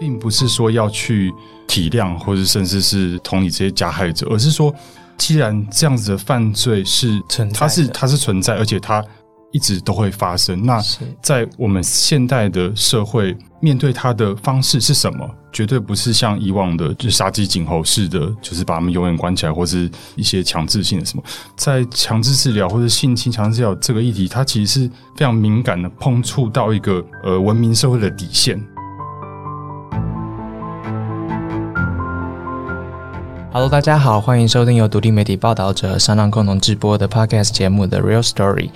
并不是说要去体谅或者甚至是同理这些加害者，而是说，既然这样子的犯罪是存在它是它是存在，而且它一直都会发生。那在我们现代的社会，面对它的方式是什么？绝对不是像以往的，就是杀鸡儆猴式的，就是把他们永远关起来，或是一些强制性的什么。在强制治疗或者性侵强制治疗这个议题，它其实是非常敏感的，碰触到一个呃文明社会的底线。Hello，大家好，欢迎收听由独立媒体报道者商浪共同制播的 Podcast 节目的 Real Story。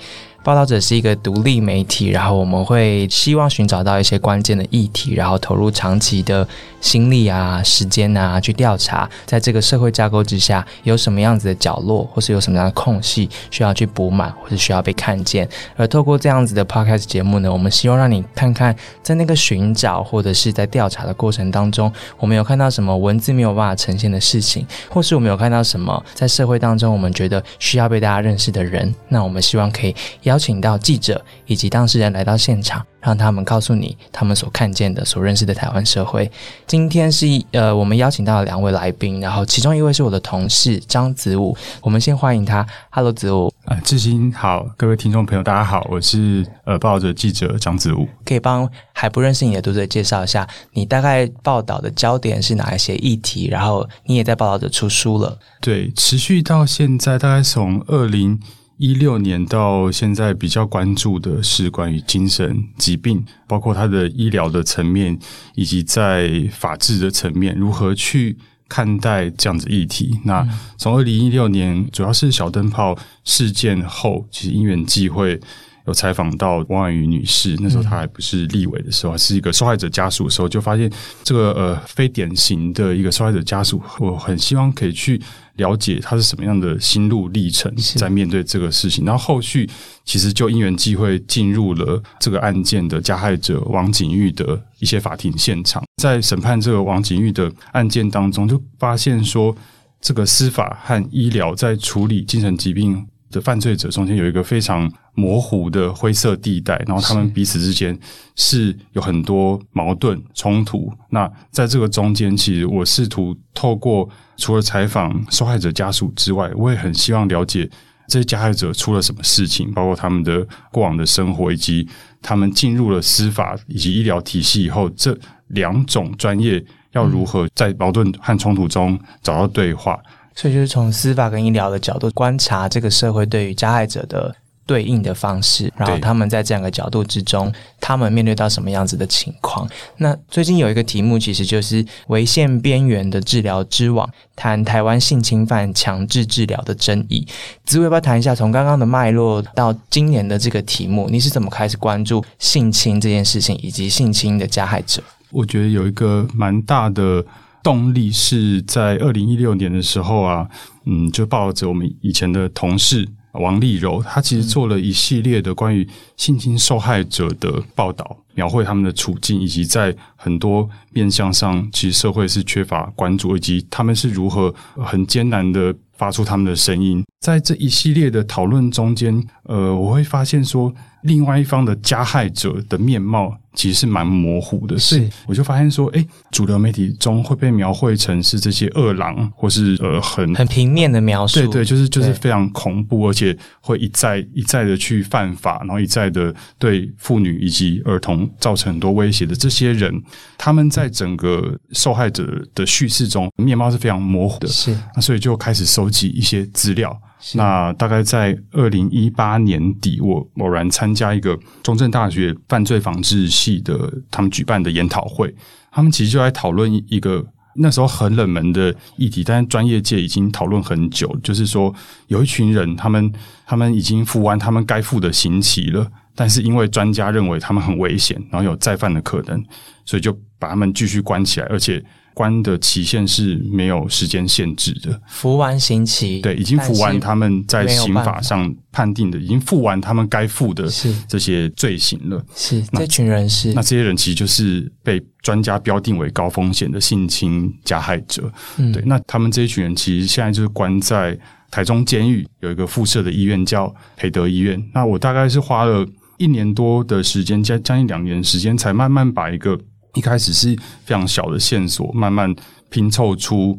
报道者是一个独立媒体，然后我们会希望寻找到一些关键的议题，然后投入长期的心力啊、时间啊去调查，在这个社会架构之下有什么样子的角落，或是有什么样的空隙需要去补满，或是需要被看见。而透过这样子的 Podcast 节目呢，我们希望让你看看，在那个寻找或者是在调查的过程当中，我们有看到什么文字没有办法呈现的事情，或是我们有看到什么在社会当中我们觉得需要被大家认识的人。那我们希望可以邀请到记者以及当事人来到现场，让他们告诉你他们所看见的、所认识的台湾社会。今天是一呃，我们邀请到了两位来宾，然后其中一位是我的同事张子武，我们先欢迎他。Hello，子武，啊，志兴好，各位听众朋友，大家好，我是呃报道者记者张子武。可以帮还不认识你的读者介绍一下，你大概报道的焦点是哪一些议题？然后你也在报道者出书了，对，持续到现在，大概从二零一六年到现在，比较关注的是关于精神疾病，包括它的医疗的层面，以及在法治的层面，如何去看待这样子议题。那从二零一六年，主要是小灯泡事件后，其实因缘际会。有采访到汪婉瑜女士，那时候她还不是立委的时候，是一个受害者家属的时候，就发现这个呃非典型的一个受害者家属，我很希望可以去了解他是什么样的心路历程，在面对这个事情。然后后续其实就因缘际会进入了这个案件的加害者王景玉的一些法庭现场，在审判这个王景玉的案件当中，就发现说这个司法和医疗在处理精神疾病的犯罪者中间有一个非常模糊的灰色地带，然后他们彼此之间是有很多矛盾冲突。那在这个中间，其实我试图透过除了采访受害者家属之外，我也很希望了解这些加害者出了什么事情，包括他们的过往的生活，以及他们进入了司法以及医疗体系以后，这两种专业要如何在矛盾和冲突中找到对话。所以就是从司法跟医疗的角度观察这个社会对于加害者的对应的方式，然后他们在这两个角度之中，他们面对到什么样子的情况？那最近有一个题目，其实就是违宪边缘的治疗之网，谈台湾性侵犯强制治疗的争议。子伟要不要谈一下，从刚刚的脉络到今年的这个题目，你是怎么开始关注性侵这件事情，以及性侵的加害者？我觉得有一个蛮大的。动力是在二零一六年的时候啊，嗯，就抱着我们以前的同事王丽柔，她其实做了一系列的关于性侵受害者的报道，描绘他们的处境，以及在很多面向上，其实社会是缺乏关注，以及他们是如何很艰难的发出他们的声音。在这一系列的讨论中间，呃，我会发现说，另外一方的加害者的面貌。其实是蛮模糊的，所以我就发现说，哎，主流媒体中会被描绘成是这些恶狼，或是呃很很平面的描述，对对，就是就是非常恐怖，而且会一再一再的去犯法，然后一再的对妇女以及儿童造成很多威胁的这些人，他们在整个受害者的叙事中面貌是非常模糊的，是那所以就开始收集一些资料。那大概在二零一八年底，我偶然参加一个中正大学犯罪防治系的他们举办的研讨会，他们其实就在讨论一个那时候很冷门的议题，但是专业界已经讨论很久，就是说有一群人，他们他们已经服完他们该负的刑期了，但是因为专家认为他们很危险，然后有再犯的可能，所以就把他们继续关起来，而且。关的期限是没有时间限制的，服完刑期，对，已经服完他们在刑法上判定的，已经付完他们该付的这些罪行了。是这群人是那这些人其实就是被专家标定为高风险的性侵加害者。对，那他们这一群人其实现在就是关在台中监狱有一个附设的医院叫培德医院。那我大概是花了一年多的时间，将将近两年时间，才慢慢把一个。一开始是非常小的线索，慢慢拼凑出。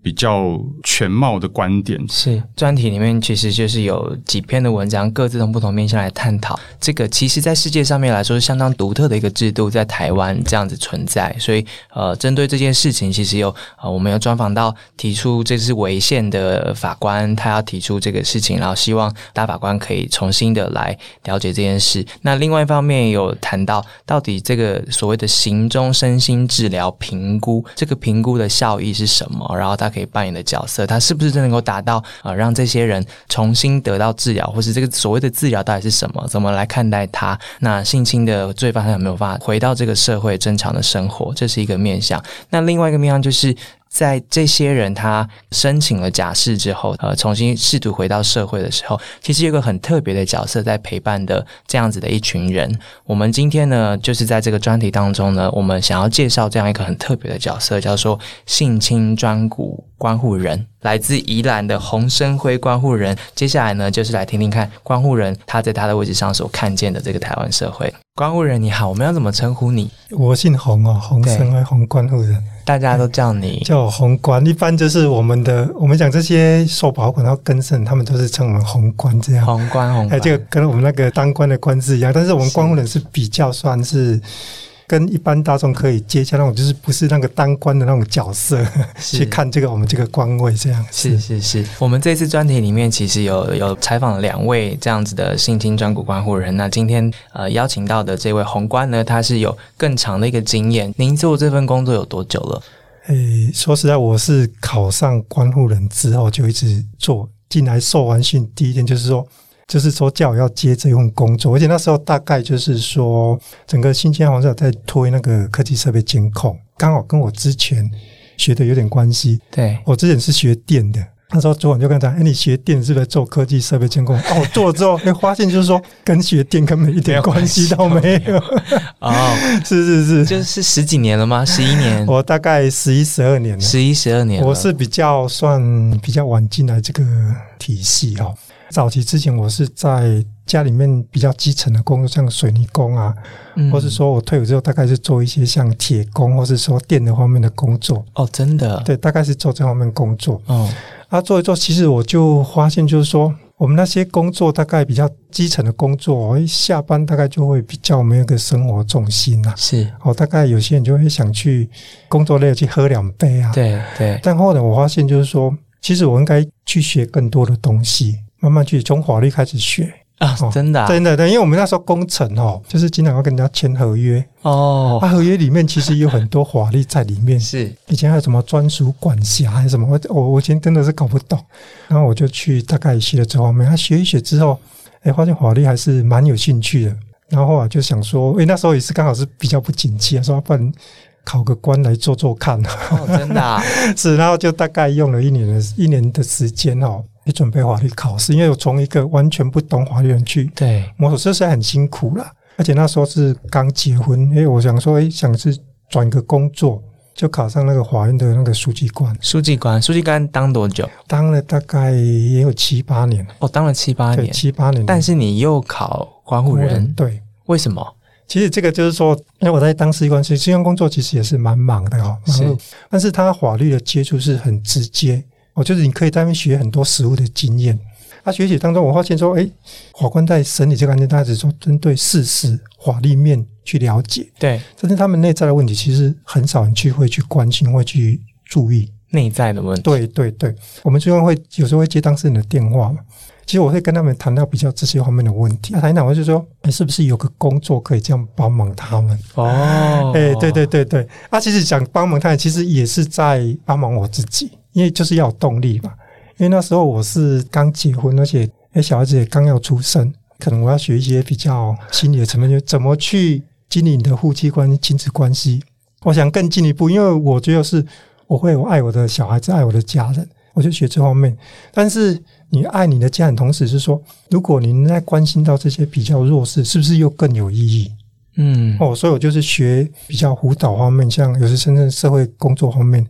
比较全貌的观点是专题里面，其实就是有几篇的文章，各自从不同面向来探讨这个。其实，在世界上面来说，是相当独特的一个制度，在台湾这样子存在。所以，呃，针对这件事情，其实有呃，我们有专访到提出这是违宪的法官，他要提出这个事情，然后希望大法官可以重新的来了解这件事。那另外一方面，有谈到到底这个所谓的行中身心治疗评估，这个评估的效益是什么？然后他。可以扮演的角色，他是不是真能够达到啊，让这些人重新得到治疗，或是这个所谓的治疗到底是什么？怎么来看待他？那性侵的罪犯他有没有办法回到这个社会正常的生活？这是一个面向。那另外一个面向就是。在这些人他申请了假释之后，呃，重新试图回到社会的时候，其实有个很特别的角色在陪伴的这样子的一群人。我们今天呢，就是在这个专题当中呢，我们想要介绍这样一个很特别的角色，叫做性侵专股关护人，来自宜兰的洪生辉关护人。接下来呢，就是来听听看关护人他在他的位置上所看见的这个台湾社会。关护人你好，我们要怎么称呼你？我姓洪哦，洪生辉，洪关护人。大家都叫你叫宏观，一般就是我们的，我们讲这些受保管要更生，他们都是称我们宏观这样。宏观宏，哎，这个跟我们那个当官的官字一样，但是我们官护人是比较算是跟一般大众可以接洽那种，就是不是那个当官的那种角色去看这个我们这个官位这样。是是是，我们这次专题里面其实有有采访了两位这样子的性侵专股关护人，那今天呃邀请到的这位宏观呢，他是有更长的一个经验。您做这份工作有多久了？诶，说实在，我是考上关护人之后就一直做。进来受完训第一天，就是说，就是说叫我要接这份工作。而且那时候大概就是说，整个新疆王者在推那个科技设备监控，刚好跟我之前学的有点关系。对我之前是学电的。那时候昨晚就跟他，哎，你学电是不是做科技设备监控？哦，做了之后，哎，发现就是说跟学电根本一点关系都没有。哦，是是是，就是十几年了吗？十一年？我大概十一十二年了。十一十二年，我是比较算比较晚进来这个体系哈。早期之前，我是在家里面比较基层的工作，像水泥工啊，或是说我退伍之后，大概是做一些像铁工，或是说电的方面的工作。哦，真的？对，大概是做这方面工作。哦，啊，做一做，其实我就发现，就是说，我们那些工作大概比较基层的工作，一下班大概就会比较没有个生活重心呐。是，哦，大概有些人就会想去工作累了去喝两杯啊。对对。但后来我发现，就是说，其实我应该去学更多的东西。慢慢去从法律开始学。啊，真的，真的，对，因为我们那时候工程哦，就是经常要跟人家签合约。哦，啊，合约里面其实有很多法律在里面，是。以前还有什么专属管辖还是什么，我我我以前真的是搞不懂，然后我就去大概学了这方面，他学一学之后，哎，发现法律还是蛮有兴趣的，然后啊就想说，哎，那时候也是刚好是比较不景气啊，说不然考个官来做做看，真的 是，然后就大概用了一年的一年的时间哦。去准备法律考试，因为我从一个完全不懂法律人去对摸索，这是很辛苦了。而且那时候是刚结婚，因为我想说，哎，想是转个工作，就考上那个法院的那个书记官。书记官，书记官当多久？当了大概也有七八年。哦，当了七八年，七八年。但是你又考关护人，对？为什么？其实这个就是说，因为我在当书记官，其实这项工作其实也是蛮忙的哦。是，但是他法律的接触是很直接。我就是你可以在那边学很多实务的经验。他学习当中，我发现说，哎，法官在审理这个案件，他只说针对事实法律面去了解，对，但是他们内在的问题，其实很少人去会去关心，会去注意内在的问题。对对对，我们最后会有时候会接当事人的电话嘛，其实我会跟他们谈到比较这些方面的问题。那谈谈，我就说，哎，是不是有个工作可以这样帮忙他们？哦，哎，对对对对，啊，其实想帮忙他，其实也是在帮忙我自己。因为就是要有动力嘛，因为那时候我是刚结婚，而且哎小孩子也刚要出生，可能我要学一些比较心理的层面，就怎么去经营你的夫妻关系、亲子关系。我想更进一步，因为我觉得是我会我爱我的小孩子，爱我的家人，我就学这方面。但是你爱你的家人，同时是说，如果您在关心到这些比较弱势，是不是又更有意义？嗯，哦，所以我就是学比较辅导方面，像有时深圳社会工作方面。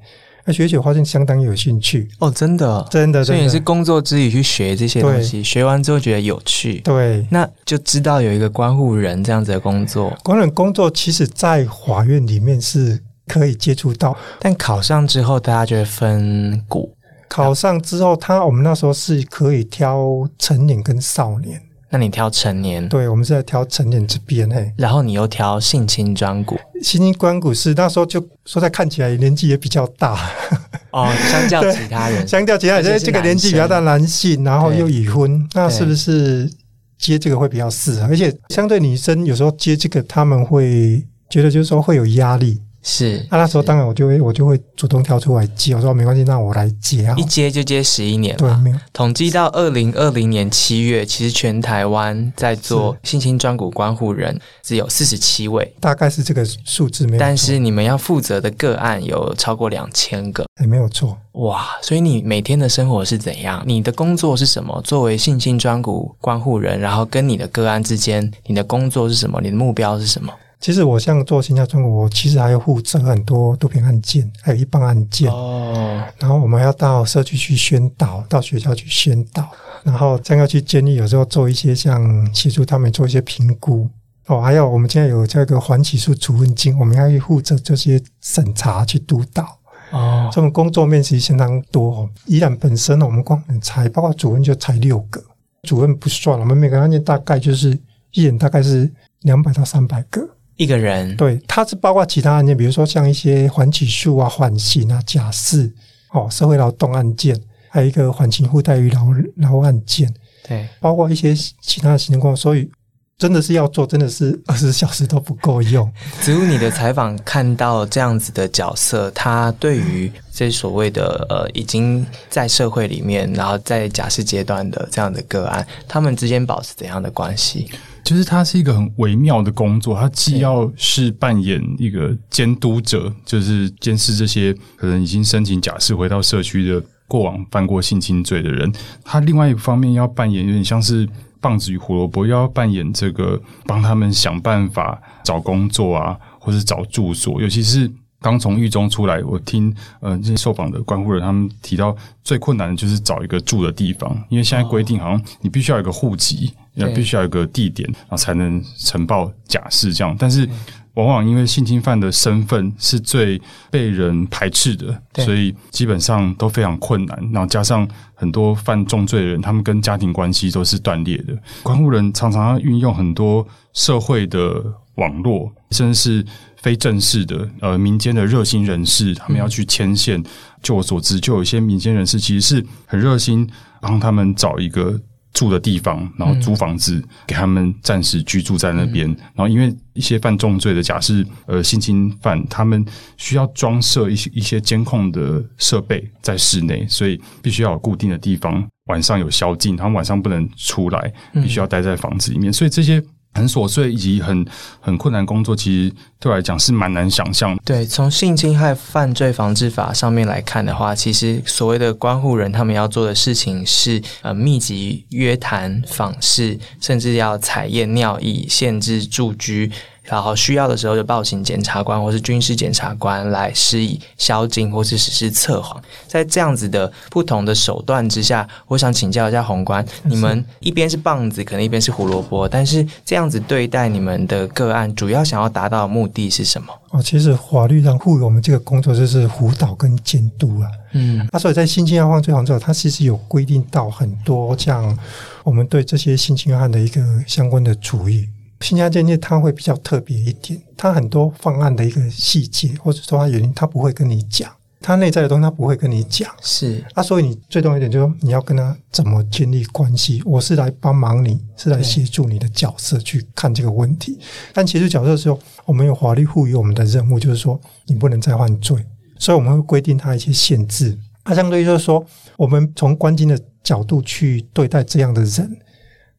那学久发现相当有兴趣。哦，真的，真的，所以你是工作之余去学这些东西，学完之后觉得有趣，对，那就知道有一个关护人这样子的工作。关人工作其实，在法院里面是可以接触到，但考上之后，大家就会分股。考上之后，他我们那时候是可以挑成年跟少年。那你挑成年？对，我们是在挑成年这边嘿。然后你又挑性侵专股，性侵专股是那时候就说在看起来年纪也比较大 哦，相较其他人，相较其他人，这个年纪比较大，男性，然后又已婚，那是不是接这个会比较适合？而且相对女生有时候接这个，他们会觉得就是说会有压力。是，那那时候当然我就会我就会主动跳出来接，我说没关系，那我来接啊，一接就接十一年对，没有。统计到二零二零年七月，其实全台湾在做性侵专股关护人只有四十七位，大概是这个数字没有，但是你们要负责的个案有超过两千个，哎，没有错，哇，所以你每天的生活是怎样？你的工作是什么？作为性侵专股关护人，然后跟你的个案之间，你的工作是什么？你的目标是什么？其实我像做新加专股，我其实还要负责很多毒品案件，还有一般案件。哦。然后我们要到社区去宣导，到学校去宣导，然后将要去监狱，有时候做一些像协助他们做一些评估。哦，还有我们现在有这个缓起诉处分金，我们要去负责这些审查去督导。哦。这种工作面其实相当多。依然本身呢，我们光才包括主任就才六个，主任不算了，我们每个案件大概就是一人大概是两百到三百个。一个人对，他是包括其他案件，比如说像一些缓起诉啊、缓刑啊、假释哦、社会劳动案件，还有一个缓刑附待遇劳劳案件，对，包括一些其他的行政工作，所以真的是要做，真的是 二十小时都不够用。只有你的采访看到这样子的角色，他对于这所谓的呃已经在社会里面，然后在假释阶段的这样的个案，他们之间保持怎样的关系？就是它是一个很微妙的工作，它既要是扮演一个监督者，就是监视这些可能已经申请假释回到社区的过往犯过性侵罪的人，他另外一方面要扮演有点像是棒子与胡萝卜，要扮演这个帮他们想办法找工作啊，或是找住所，尤其是刚从狱中出来，我听呃这些受访的关护人他们提到，最困难的就是找一个住的地方，因为现在规定好像你必须要有个户籍。要必须要有个地点，然后才能呈报假释这样。但是往往因为性侵犯的身份是最被人排斥的，所以基本上都非常困难。然后加上很多犯重罪的人，他们跟家庭关系都是断裂的。关护人常常要运用很多社会的网络，甚至是非正式的呃民间的热心人士，他们要去牵线。就我所知，就有一些民间人士其实是很热心，帮他们找一个。住的地方，然后租房子给他们暂时居住在那边。然后，因为一些犯重罪的假释呃性侵犯，他们需要装设一些一些监控的设备在室内，所以必须要有固定的地方，晚上有宵禁，他们晚上不能出来，必须要待在房子里面。所以这些。很琐碎以及很很困难工作，其实对我来讲是蛮难想象。对，从性侵害犯罪防治法上面来看的话，其实所谓的关护人，他们要做的事情是呃密集约谈、访视，甚至要采验尿液、限制住居。然后需要的时候就报请检察官或是军事检察官来施以宵禁或是实施测谎。在这样子的不同的手段之下，我想请教一下宏观，你们一边是棒子，可能一边是胡萝卜，但是这样子对待你们的个案，主要想要达到的目的是什么？哦，其实法律上赋予我们这个工作就是辅导跟监督啊。嗯，那所以在性侵案犯罪防治，它其实有规定到很多像我们对这些性侵案的一个相关的处理。新加监狱它会比较特别一点，它很多方案的一个细节或者说它原因，它不会跟你讲，它内在的东西它不会跟你讲。是啊，所以你最重要一点就是说你要跟他怎么建立关系。我是来帮忙你，是来协助你的角色去看这个问题。但协助角色的时候，我们有法律赋予我们的任务，就是说你不能再犯罪，所以我们会规定他一些限制。它相对于就是说，我们从关键的角度去对待这样的人。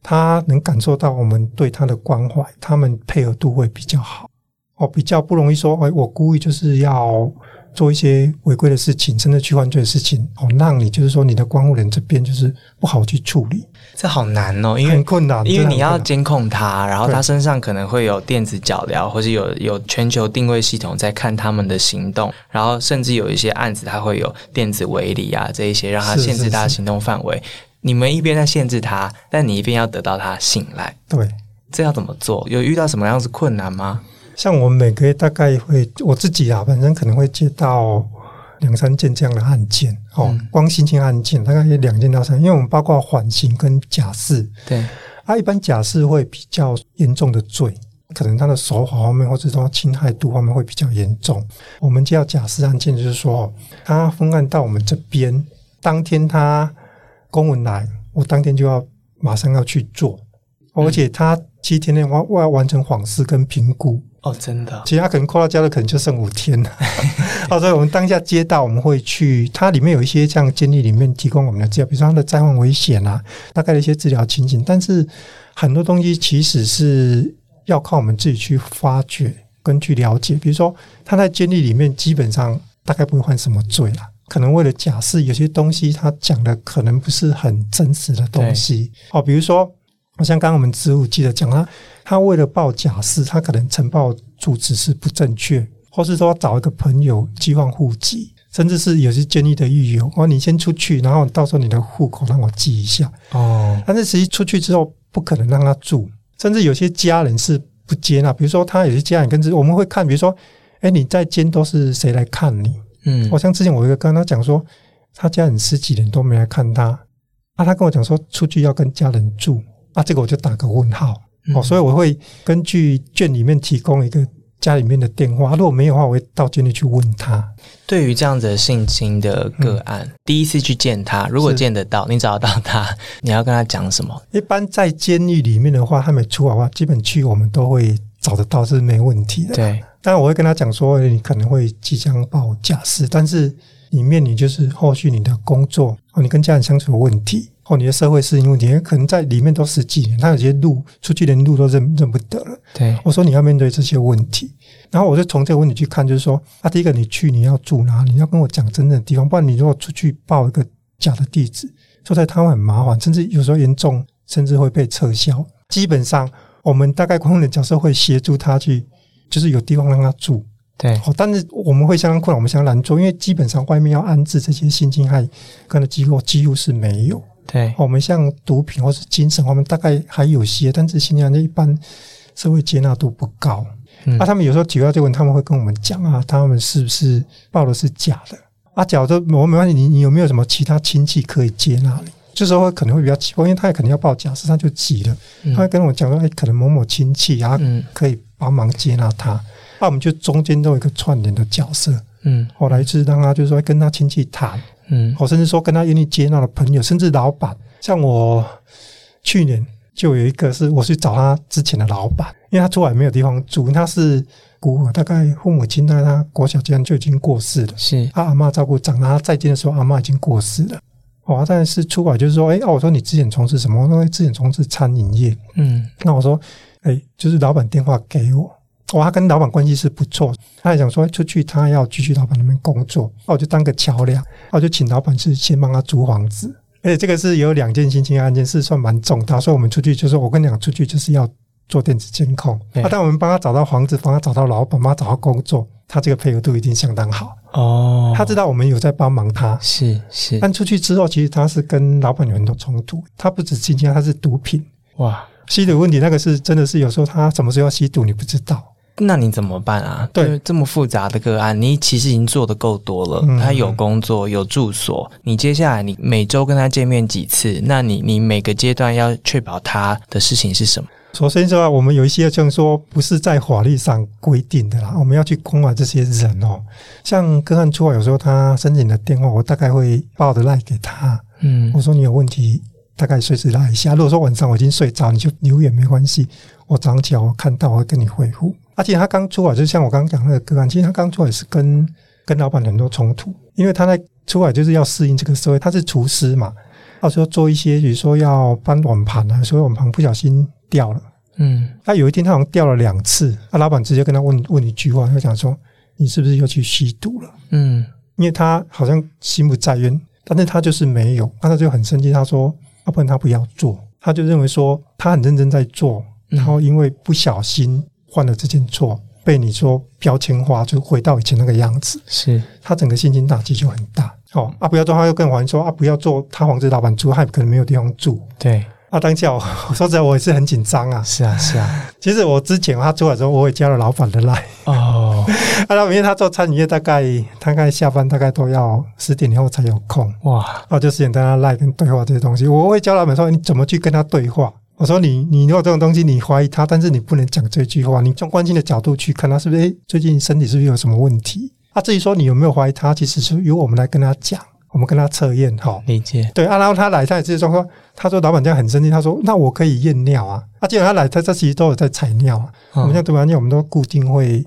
他能感受到我们对他的关怀，他们配合度会比较好。哦，比较不容易说，哎，我故意就是要做一些违规的事情，甚至去犯罪的事情，哦，让你就是说你的关护人这边就是不好去处理。这好难哦，因为很困难，因为你要监控他，然后他身上可能会有电子脚镣，或者有有全球定位系统在看他们的行动，然后甚至有一些案子，他会有电子围篱啊，这一些让他限制他的行动范围。你们一边在限制他，但你一边要得到他信赖。对，这要怎么做？有遇到什么样子困难吗？像我们每个月大概会，我自己啊，本身可能会接到。两三件这样的案件，哦，光性侵案件大概有两件到三，因为我们包括缓刑跟假释，对，啊，一般假释会比较严重的罪，可能他的手法方面或者说侵害度方面会比较严重。我们接到假释案件，就是说他分案到我们这边，当天他公文来，我当天就要马上要去做，而且他七天内完要完成访视跟评估。哦，真的，其他可能扣到家的可能就剩五天了。哦，所以我们当下接到，我们会去，它里面有一些像监狱里面提供我们的资料，比如说他的灾患危险啊，大概的一些治疗情景。但是很多东西其实是要靠我们自己去发掘跟去了解。比如说他在监狱里面基本上大概不会犯什么罪啦，可能为了假释，有些东西他讲的可能不是很真实的东西。哦，比如说。像刚刚我们职务记得讲他，他为了报假释，他可能呈报住址是不正确，或是说找一个朋友寄放户籍，甚至是有些监狱的狱友，哦，你先出去，然后到时候你的户口让我记一下。哦，但是实际出去之后不可能让他住，甚至有些家人是不接纳。比如说他有些家人跟着我们会看，比如说，哎，你在监都是谁来看你？嗯，我像之前我一个跟他讲说，他家人十几年都没来看他，啊，他跟我讲说出去要跟家人住。啊，这个我就打个问号哦，所以我会根据卷里面提供一个家里面的电话，如果没有的话，我会到监狱去问他。对于这样子的性侵的个案，第一次去见他，如果见得到，你找得到他，你要跟他讲什么？一般在监狱里面的话，他没出来的话，基本去我们都会找得到，是没问题的。对，当然我会跟他讲说，你可能会即将报假释，但是里面你就是后续你的工作哦，你跟家人相处的问题。哦，你的社会适应问题，可能在里面都十几年，他有些路出去连路都认认不得了。对，我说你要面对这些问题，然后我就从这个问题去看，就是说，啊，第一个你去你要住哪里？你要跟我讲真正的地方，不然你如果出去报一个假的地址，说在台湾很麻烦，甚至有时候严重，甚至会被撤销。基本上，我们大概公共的角色会协助他去，就是有地方让他住。对，哦，但是我们会相当困难，我们相当难做，因为基本上外面要安置这些性侵害跟的机构几乎是没有。对，我们像毒品或是精神，方面大概还有些，但是新疆的一般社会接纳度不高。嗯啊，他们有时候提到这个问题，他们会跟我们讲啊，他们是不是报的是假的？啊，假的我没关系，你你有没有什么其他亲戚可以接纳你？这时候可能会比较急，因为他也可能要报假实际上就急了，他会跟我讲说，哎，可能某某亲戚啊，可以帮忙接纳他。那我们就中间都有一个串联的角色，嗯，后来是让他就是说跟他亲戚谈。嗯，我甚至说跟他愿意接纳的朋友，甚至老板，像我去年就有一个是我去找他之前的老板，因为他出来没有地方住，他是孤儿，大概父母亲在他国小阶段就已经过世了，是他阿妈照顾长大，他再见的时候阿妈已经过世了。我，但是出来就是说，哎，我说你之前从事什么？我说之前从事餐饮业。嗯，那我说，哎，就是老板电话给我。我他跟老板关系是不错，他还想说出去，他要继续老板那边工作，那我就当个桥梁，那我就请老板是先帮他租房子。而且这个是有两件性侵案件，是算蛮重大，所以我们出去就是我跟你讲，出去就是要做电子监控。啊，但我们帮他找到房子，帮他找到老板，帮他找到工作，他这个配合度一定相当好哦。他知道我们有在帮忙他，是是。但出去之后，其实他是跟老板有很多冲突。他不止性侵，他是毒品哇，吸毒问题，那个是真的是有时候他什么时候要吸毒，你不知道。那你怎么办啊？对，这么复杂的个案，你其实已经做的够多了。他有工作，有住所，你接下来你每周跟他见面几次？那你你每个阶段要确保他的事情是什么？首先说，我们有一些像说不是在法律上规定的啦，我们要去关怀这些人哦。像个案出来，有时候他申请的电话，我大概会报的赖给他。嗯，我说你有问题，大概随时拉一下。如果说晚上我已经睡着，你就留言没关系。我早上起来我看到，我会跟你回复。而且他刚出来，就像我刚刚讲那个个案，其实他刚出来是跟跟老板很多冲突，因为他在出来就是要适应这个社会，他是厨师嘛，到时候做一些，比如说要搬碗盘啊，所以碗盘不小心掉了，嗯，他有一天他好像掉了两次，那老板直接跟他问问一句话，他讲说：“你是不是又去吸毒了？”嗯，因为他好像心不在焉，但是他就是没有，那他就很生气，他说：“要不然他不要做。”他就认为说他很认真在做，然后因为不小心犯了这件错，被你说标签化，就回到以前那个样子，是他整个心情打击就很大。哦，啊，不要做，他又跟黄说啊，不要做，他房子老板住，他可能没有地方住。对。啊，当下 我说实在，我也是很紧张啊。是啊，是啊。其实我之前他出来之后，我也加了老板的来。哦。啊，因为他做餐饮业，大概大概下班大概都要十点以后才有空。哇。啊，就十点跟他赖跟对话这些东西，我会教老板说你怎么去跟他对话。我说你你如果这种东西你怀疑他，但是你不能讲这句话，你从关心的角度去看他是不是诶最近身体是不是有什么问题？啊，至于说你有没有怀疑他，其实是由我们来跟他讲。我们跟他测验，哈，理解。对啊，然后他来，他也是说说，他说老板这样很生气，他说那我可以验尿啊。啊，既然他来，他这其实都有在采尿啊。我们像读完尿，我们都固定会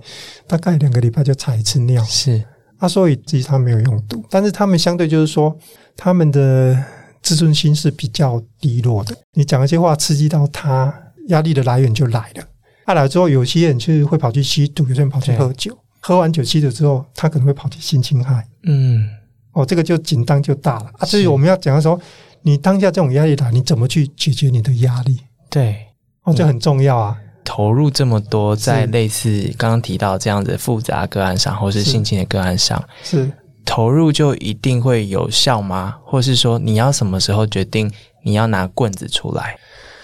大概两个礼拜就采一次尿。是啊，所以其实他没有用毒，但是他们相对就是说，他们的自尊心是比较低落的。你讲一些话刺激到他，压力的来源就来了。他来之后，有些人就会跑去吸毒，有些人跑去喝酒，喝完酒吸毒之后，他可能会跑去性侵害。嗯。哦，这个就紧张就大了啊！所以我们要讲的时候，你当下这种压力大，你怎么去解决你的压力？对，哦，这很重要啊！投入这么多在类似刚刚提到这样子复杂个案上，或是性侵的个案上，是投入就一定会有效吗？或是说你要什么时候决定你要拿棍子出来？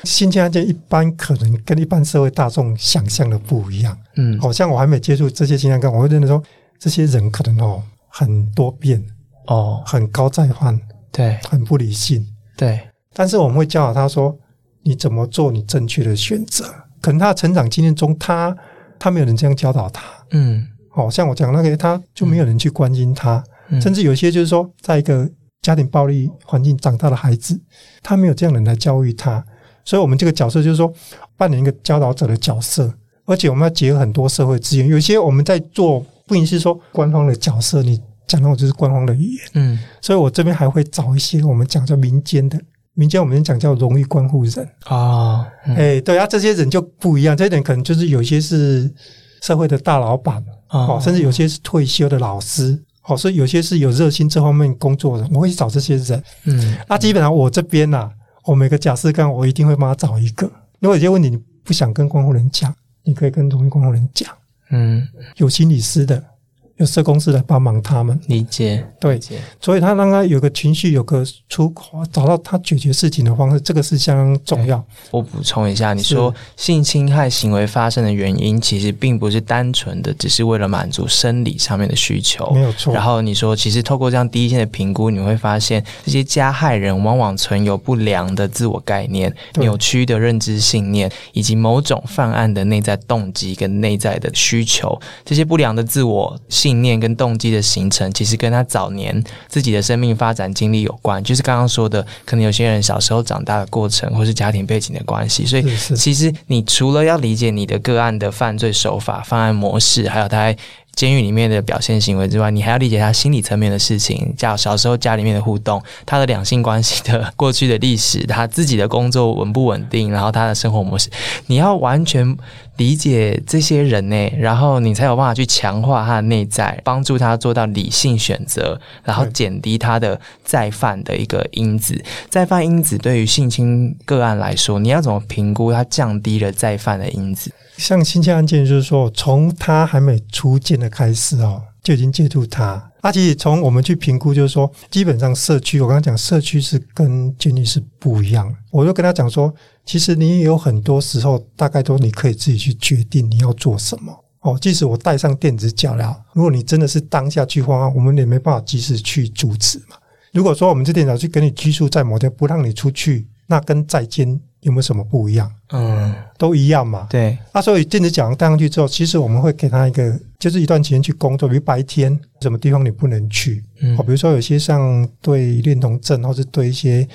性侵案件一般可能跟一般社会大众想象的不一样。嗯，好像我还没接触这些性侵案，我会认得说这些人可能哦很多变。哦，很高再犯，对，很不理性，对。但是我们会教导他说，你怎么做你正确的选择？可能他的成长经验中，他他没有人这样教导他，嗯。哦，像我讲那个，他就没有人去关心他，甚至有些就是说，在一个家庭暴力环境长大的孩子，他没有这样人来教育他。所以，我们这个角色就是说，扮演一个教导者的角色，而且我们要结合很多社会资源。有些我们在做，不仅是说官方的角色，你。讲的我就是官方的语言，嗯，所以我这边还会找一些我们讲叫民间的，民间我们讲叫荣誉关护人。啊，哎，对啊，这些人就不一样，这些人可能就是有些是社会的大老板哦，甚至有些是退休的老师，哦，所以有些是有热心这方面工作的，我会找这些人，嗯，那基本上我这边呐，我每个假设干我一定会帮他找一个，如果有些问题你不想跟关护人讲，你可以跟荣誉关护人讲，嗯，有心理师的。有社工师来帮忙他们理解，对，所以他让他有个情绪，有个出口，找到他解决事情的方式，这个是相当重要。我补充一下，你说性侵害行为发生的原因，其实并不是单纯的只是为了满足生理上面的需求，没有错。然后你说，其实透过这样第一线的评估，你会发现这些加害人往往存有不良的自我概念、扭曲的认知信念，以及某种犯案的内在动机跟内在的需求。这些不良的自我信。信念跟动机的形成，其实跟他早年自己的生命发展经历有关。就是刚刚说的，可能有些人小时候长大的过程，或是家庭背景的关系。所以，其实你除了要理解你的个案的犯罪手法、犯案模式，还有他在监狱里面的表现行为之外，你还要理解他心理层面的事情，叫小时候家里面的互动，他的两性关系的过去的历史，他自己的工作稳不稳定，然后他的生活模式，你要完全。理解这些人呢，然后你才有办法去强化他的内在，帮助他做到理性选择，然后减低他的再犯的一个因子。再犯因子对于性侵个案来说，你要怎么评估他降低了再犯的因子？像性侵案件，就是说从他还没出监的开始哦，就已经接触他。而且从我们去评估，就是说基本上社区，我刚刚讲社区是跟监狱是不一样。我就跟他讲说。其实你有很多时候，大概都你可以自己去决定你要做什么哦。即使我带上电子脚镣，如果你真的是当下去慌，我们也没办法及时去阻止嘛。如果说我们这电脑去给你拘束在某地，不让你出去，那跟在监有没有什么不一样？嗯，都一样嘛。对。那所以电子脚镣戴上去之后，其实我们会给他一个，就是一段时间去工作，比如白天什么地方你不能去，嗯，比如说有些像对恋童症，或是对一些。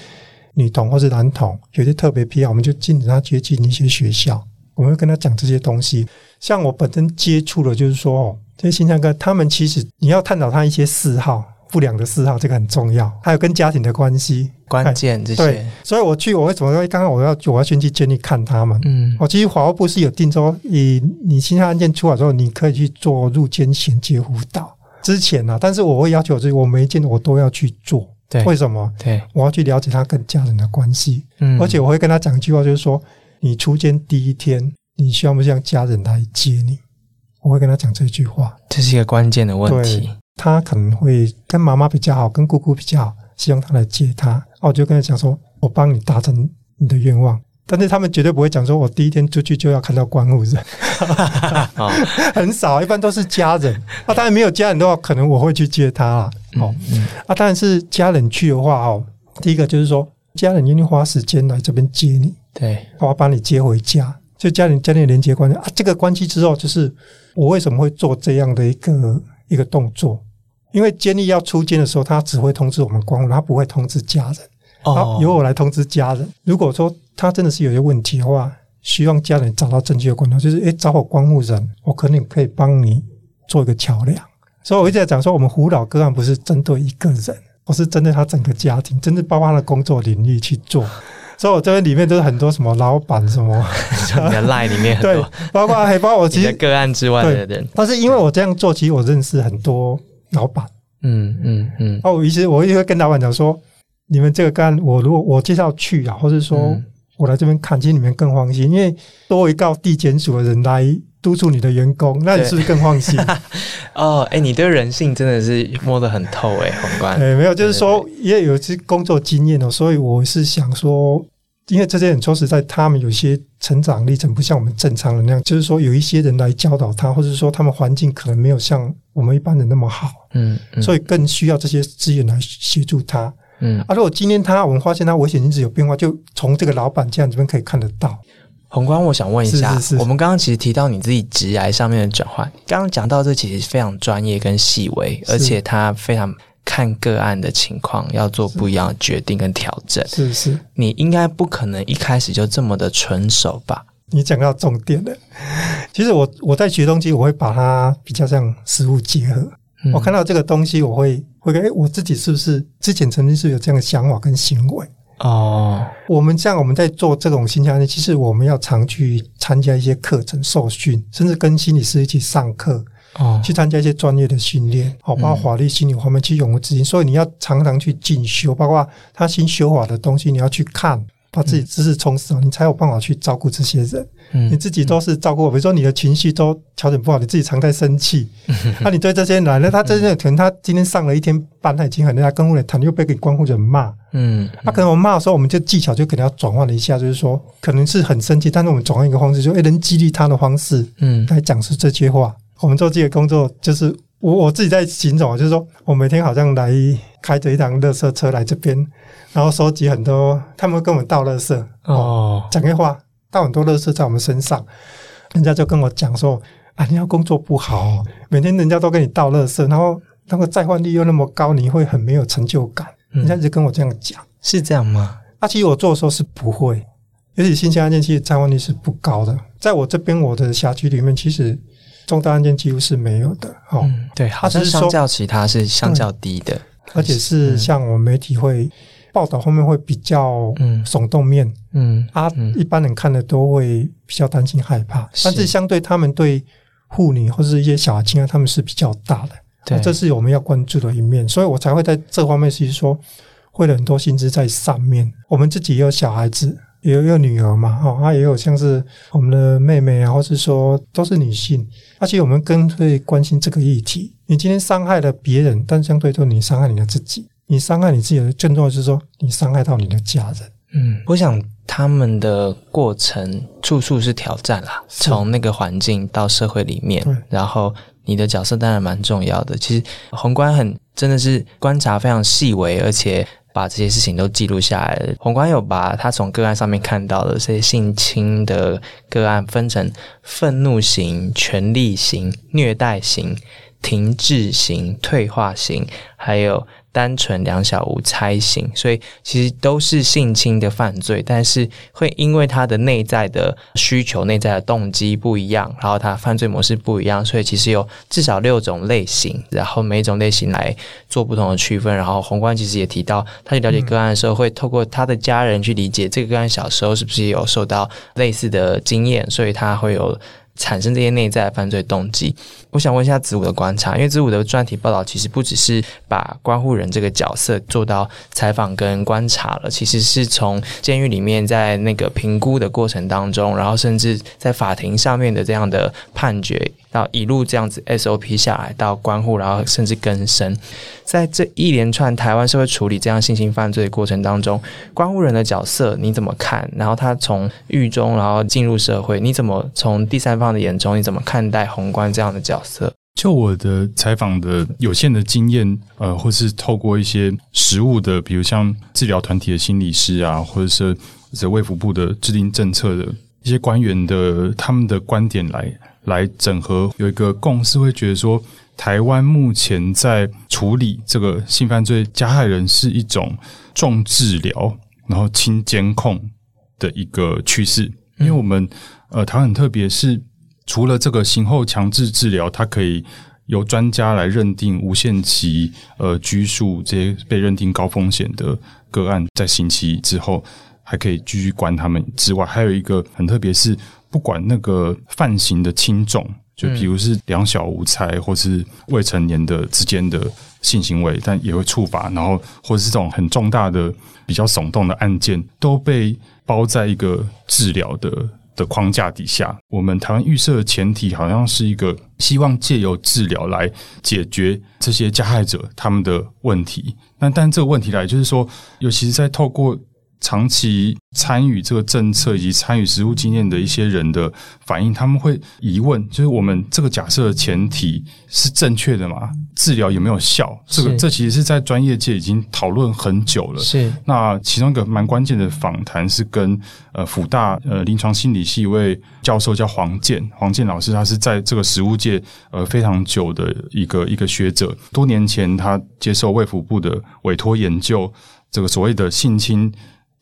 女童或是男童有些特别癖好，我们就禁止他接近一些学校。我们会跟他讲这些东西。像我本身接触的，就是说哦，这些新疆哥他们其实你要探讨他一些嗜好，不良的嗜好，这个很重要。还有跟家庭的关系，关键这些。所以我去，我为什么说刚刚我要我要先去监狱看他们？嗯，我其实法务部是有定说，你你新案件出来之后，你可以去做入监衔接辅导。之前呢，但是我会要求，就是我每一件我都要去做。对，为什么？对，我要去了解他跟家人的关系。嗯，而且我会跟他讲一句话，就是说，你出监第一天，你需要不需要家人来接你？我会跟他讲这句话。这是一个关键的问题。他可能会跟妈妈比较好，跟姑姑比较好，希望他来接他。哦，我就跟他讲说，我帮你达成你的愿望。但是他们绝对不会讲说，我第一天出去就要看到关护人，很少，一般都是家人。啊，当然没有家人的话，可能我会去接他啊。哦，啊，当然是家人去的话，哦，第一个就是说，家人愿意花时间来这边接你，对，我把你接回家，就家人家庭连接关系啊。这个关系之后，就是我为什么会做这样的一个一个动作？因为监狱要出监的时候，他只会通知我们关护，他不会通知家人。哦，由我来通知家人。如果说他真的是有些问题的话，希望家人找到正确的管道，就是诶，找我关护人，我可能可以帮你做一个桥梁。所以我一直在讲说，我们辅导个案不是针对一个人，我是针对他整个家庭，真正包括他的工作领域去做。所以我这边里面都是很多什么老板什么，你的赖里面很多，包括还包括我其实 个案之外的人。但是因为我这样做，其实我认识很多老板。嗯嗯嗯。哦，我其实我也会跟老板讲说。你们这个干，我如果我介绍去啊，或者说我来这边看，其实你们更放心，因为多一告地检署的人来督促你的员工，那你是不是更放心？哦，哎，你对人性真的是摸得很透哎，宏观。哎，没有，就是说也有些工作经验哦，所以我是想说，因为这些人说实在，他们有些成长历程不像我们正常人那样，就是说有一些人来教导他，或者说他们环境可能没有像我们一般人那么好，嗯，所以更需要这些资源来协助他。嗯，啊，如果今天他我们发现他危险因子有变化，就从这个老板这样这边可以看得到。宏观，我想问一下，我们刚刚其实提到你自己直癌上面的转换，刚刚讲到这其实非常专业跟细微，而且他非常看个案的情况要做不一样的决定跟调整。是是，你应该不可能一开始就这么的纯熟吧？你讲到重点了。其实我我在学东西，我会把它比较像实物结合。我看到这个东西，我会会跟哎，我自己是不是之前曾经是有这样的想法跟行为？哦，我们像我们在做这种新疆的，其实我们要常去参加一些课程受训，甚至跟心理师一起上课，哦，去参加一些专业的训练，好，包括法律、心理方面去永无止境。所以你要常常去进修，包括他新修法的东西，你要去看。把自己知识充实了，你才有办法去照顾这些人。你自己都是照顾，比如说你的情绪都调整不好，你自己常在生气。那你对这些人，那他真的可能他今天上了一天班，他已经很累，跟护人谈又被给关护人骂。嗯，他可能我骂的时候，我们就技巧就给他转换了一下，就是说可能是很生气，但是我们转换一个方式，就诶能激励他的方式，嗯，来讲述这些话。我们做这个工作，就是我我自己在行走，就是说我每天好像来开着一辆垃圾车来这边。然后收集很多，他们跟我们倒垃圾哦，讲个话，倒很多垃圾在我们身上，人家就跟我讲说啊，你要工作不好，每天人家都给你倒垃圾，然后那个再换率又那么高，你会很没有成就感。人家就跟我这样讲，是这样吗？啊，其实我做的时候是不会，尤其新鲜案件其实再换率是不高的，在我这边我的辖区里面，其实重大案件几乎是没有的。哦，对，好像相较其他是相较低的，而且是像我们媒体会。报道后面会比较耸动面，嗯，啊，一般人看的都会比较担心害怕，但是相对他们对妇女或者一些小孩侵害，他们是比较大的，对，这是我们要关注的一面，所以我才会在这方面是说，会了很多心思在上面。我们自己也有小孩子，也有有女儿嘛，哦，啊，也有像是我们的妹妹啊，或是说都是女性，而且我们更会关心这个议题。你今天伤害了别人，但相对就你伤害你的自己。你伤害你自己的，更重要是说你伤害到你的家人。嗯，我想他们的过程处处是挑战啦，从那个环境到社会里面，然后你的角色当然蛮重要的。其实宏观很真的是观察非常细微，而且把这些事情都记录下来。宏观有把他从个案上面看到的这些性侵的个案分成愤怒型、权力型、虐待型、停滞型、退化型，还有。单纯两小无猜刑，所以其实都是性侵的犯罪，但是会因为他的内在的需求、内在的动机不一样，然后他犯罪模式不一样，所以其实有至少六种类型，然后每一种类型来做不同的区分。然后宏观其实也提到，他去了解个案的时候，会透过他的家人去理解这个个案小时候是不是有受到类似的经验，所以他会有。产生这些内在犯罪动机，我想问一下子午的观察，因为子午的专题报道其实不只是把关护人这个角色做到采访跟观察了，其实是从监狱里面在那个评估的过程当中，然后甚至在法庭上面的这样的判决。到一路这样子 SOP 下来，到关护，然后甚至更深，在这一连串台湾社会处理这样性侵犯罪的过程当中，关护人的角色你怎么看？然后他从狱中，然后进入社会，你怎么从第三方的眼中，你怎么看待宏观这样的角色？就我的采访的有限的经验，呃，或是透过一些实物的，比如像治疗团体的心理师啊，或者是在卫福部的制定政策的一些官员的他们的观点来。来整合有一个共识，会觉得说，台湾目前在处理这个性犯罪加害人是一种重治疗，然后轻监控的一个趋势。因为我们呃，台湾很特别，是除了这个刑后强制治疗，它可以由专家来认定无限期呃拘束这些被认定高风险的个案，在刑期之后还可以继续关他们之外，还有一个很特别是。不管那个犯行的轻重，就比如是两小无猜，或是未成年的之间的性行为，但也会处罚。然后或者是这种很重大的、比较耸动的案件，都被包在一个治疗的的框架底下。我们台湾预设的前提，好像是一个希望借由治疗来解决这些加害者他们的问题。那但这个问题来，就是说，尤其是在透过。长期参与这个政策以及参与实务经验的一些人的反应，他们会疑问：就是我们这个假设的前提是正确的吗？治疗有没有效？这个这其实是在专业界已经讨论很久了。是那其中一个蛮关键的访谈是跟呃辅大呃临床心理系一位教授叫黄健，黄健老师，他是在这个实务界呃非常久的一个一个学者。多年前他接受卫福部的委托研究这个所谓的性侵。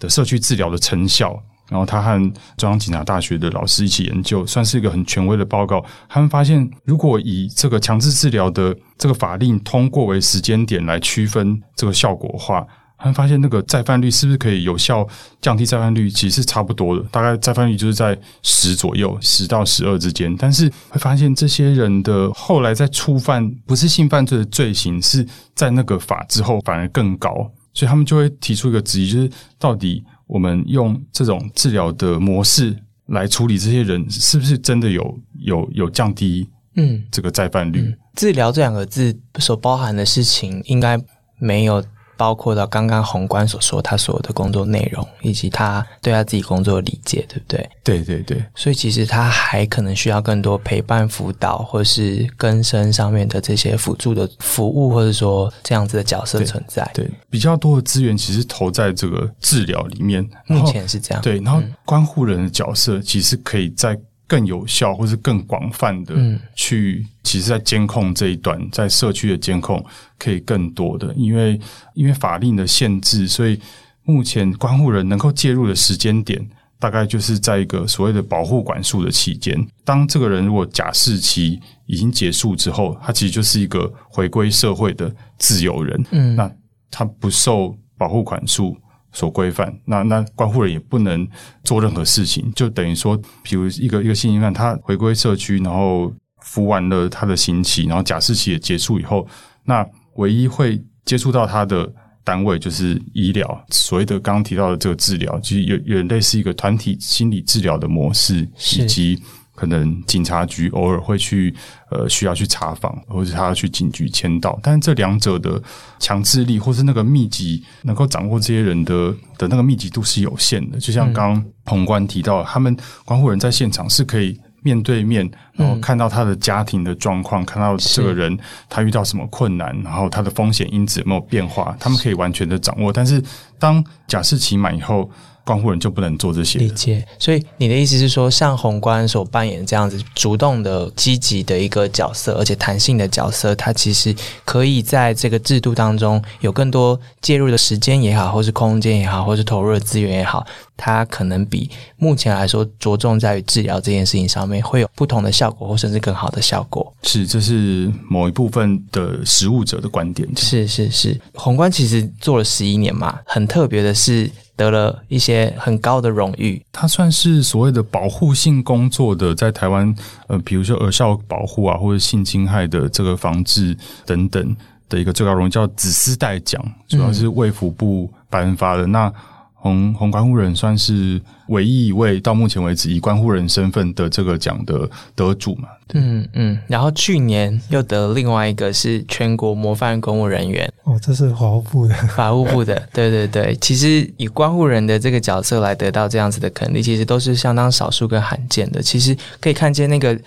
的社区治疗的成效，然后他和中央警察大学的老师一起研究，算是一个很权威的报告。他们发现，如果以这个强制治疗的这个法令通过为时间点来区分这个效果的话，他们发现那个再犯率是不是可以有效降低再犯率？其实差不多的，大概再犯率就是在十左右，十到十二之间。但是会发现，这些人的后来在触犯不是性犯罪的罪行，是在那个法之后反而更高。所以他们就会提出一个质疑，就是到底我们用这种治疗的模式来处理这些人，是不是真的有有有降低嗯这个再犯率？治疗这两个字所包含的事情，应该没有。包括到刚刚宏观所说他所有的工作内容，以及他对他自己工作的理解，对不对？对对对。所以其实他还可能需要更多陪伴辅导，或是更深上面的这些辅助的服务，或者说这样子的角色存在。对，比较多的资源其实投在这个治疗里面。目前是这样。对，然后关护人的角色其实可以在。更有效，或是更广泛的去，其实，在监控这一段，在社区的监控可以更多的，因为因为法令的限制，所以目前关护人能够介入的时间点，大概就是在一个所谓的保护管束的期间。当这个人如果假释期已经结束之后，他其实就是一个回归社会的自由人。嗯，那他不受保护管束。所规范，那那关护人也不能做任何事情，就等于说，比如一个一个性侵犯，他回归社区，然后服完了他的刑期，然后假释期也结束以后，那唯一会接触到他的单位就是医疗，所谓的刚刚提到的这个治疗，其实有有类似一个团体心理治疗的模式，以及。可能警察局偶尔会去，呃，需要去查访，或者他要去警局签到，但是这两者的强制力，或是那个密集，能够掌握这些人的的那个密集度是有限的。就像刚刚宏观提到，他们关护人在现场是可以面对面，然后看到他的家庭的状况，看到这个人他遇到什么困难，然后他的风险因子有没有变化，他们可以完全的掌握。但是当假释期满以后，关护人就不能做这些。理解。所以你的意思是说，像宏观所扮演这样子主动的、积极的一个角色，而且弹性的角色，它其实可以在这个制度当中有更多介入的时间也好，或是空间也好，或是投入的资源也好，它可能比目前来说着重在于治疗这件事情上面会有不同的效果，或甚至更好的效果。是，这是某一部分的实务者的观点。是是是，宏观其实做了十一年嘛，很特别的是。得了一些很高的荣誉，它算是所谓的保护性工作的，在台湾，呃，比如说儿少保护啊，或者性侵害的这个防治等等的一个最高荣誉，叫紫丝带奖，主要是卫福部颁发的。那红红关护人算是唯一一位到目前为止以关护人身份的这个奖的得主嘛？嗯嗯。然后去年又得另外一个是全国模范公务人员哦，这是法务部的，法务部的。对对对，其实以关护人的这个角色来得到这样子的肯定，其实都是相当少数跟罕见的。其实可以看见那个。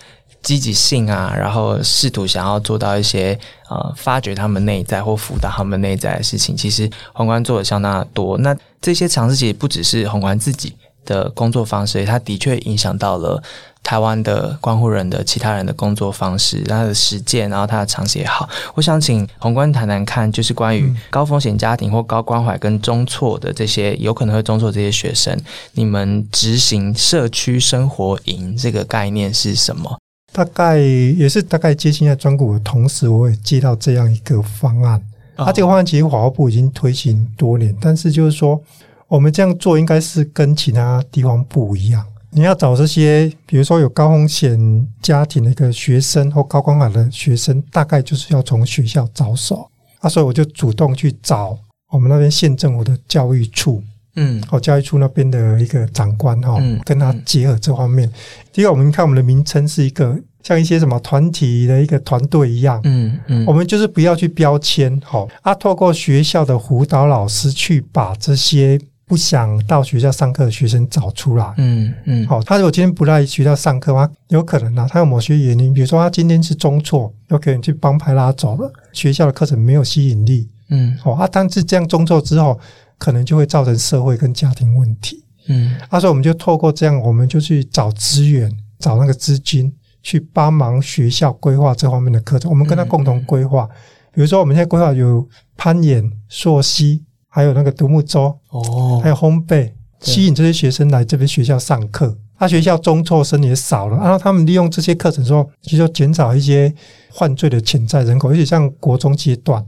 积极性啊，然后试图想要做到一些呃，发掘他们内在或辅导他们内在的事情，其实宏观做的相当的多。那这些尝试其实不只是宏观自己的工作方式，它的确影响到了台湾的关护人的其他人的工作方式，他的实践，然后他的尝试也好。我想请宏观谈谈看，就是关于高风险家庭或高关怀跟中错的这些有可能会中错这些学生，你们执行社区生活营这个概念是什么？大概也是大概接近在专股的同时，我也接到这样一个方案。啊，这个方案其实华务部已经推行多年，但是就是说，我们这样做应该是跟其他地方不一样。你要找这些，比如说有高风险家庭的一个学生或高光卡的学生，大概就是要从学校着手。啊，所以我就主动去找我们那边县政府的教育处，嗯，哦，教育处那边的一个长官哈，跟他结合这方面。第一个，我们看我们的名称是一个。像一些什么团体的一个团队一样，嗯嗯，我们就是不要去标签，好啊，透过学校的辅导老师去把这些不想到学校上课的学生找出来，嗯嗯，好，他如果今天不在学校上课吗？有可能啊，他有某些原因，比如说他今天是中错，有可能去帮派拉走了，学校的课程没有吸引力，嗯，好啊，但是这样中错之后，可能就会造成社会跟家庭问题，嗯，啊所以我们就透过这样，我们就去找资源，找那个资金。去帮忙学校规划这方面的课程，我们跟他共同规划。比如说，我们现在规划有攀岩、溯溪，还有那个独木舟，哦，还有烘焙，吸引这些学生来这边学校上课。他学校中辍生也少了，然后他们利用这些课程说，其实减少一些犯罪的潜在人口。而且像国中阶段，